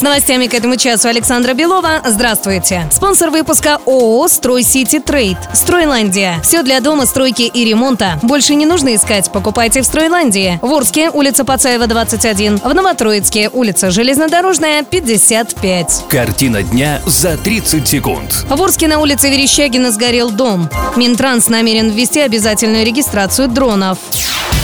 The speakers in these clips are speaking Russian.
С новостями к этому часу Александра Белова. Здравствуйте. Спонсор выпуска ООО «Строй Сити Трейд». Стройландия. Все для дома, стройки и ремонта. Больше не нужно искать. Покупайте в Стройландии. В Орске, улица Пацаева, 21. В Новотроицке, улица Железнодорожная, 55. Картина дня за 30 секунд. В Орске на улице Верещагина сгорел дом. Минтранс намерен ввести обязательную регистрацию дронов.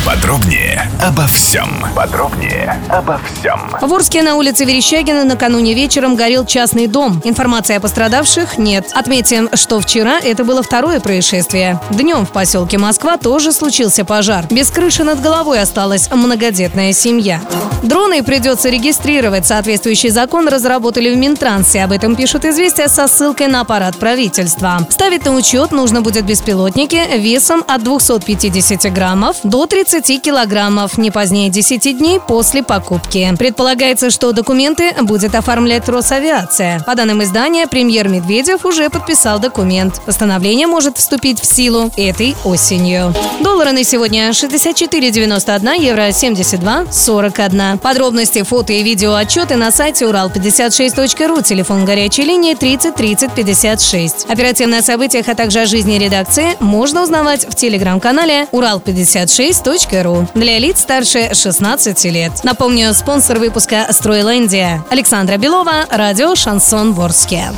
Подробнее обо всем. Подробнее обо всем. В Орске на улице Верещагина накануне вечером горел частный дом. Информации о пострадавших нет. Отметим, что вчера это было второе происшествие. Днем в поселке Москва тоже случился пожар. Без крыши над головой осталась многодетная семья. Дроны придется регистрировать. Соответствующий закон разработали в Минтрансе. Об этом пишут известия со ссылкой на аппарат правительства. Ставить на учет нужно будет беспилотники весом от 250 граммов до 30 килограммов не позднее 10 дней после покупки. Предполагается, что документы будет оформлять Росавиация. По данным издания, премьер Медведев уже подписал документ. Постановление может вступить в силу этой осенью. Доллары на сегодня 64,91, евро 72,41. Подробности, фото и видео отчеты на сайте урал56.ру, телефон горячей линии 30 30 56. Оперативные о событиях, а также о жизни редакции можно узнавать в телеграм-канале урал56.ру для лиц старше 16 лет. Напомню, спонсор выпуска «Стройландия». Александра Белова, радио «Шансон Ворске».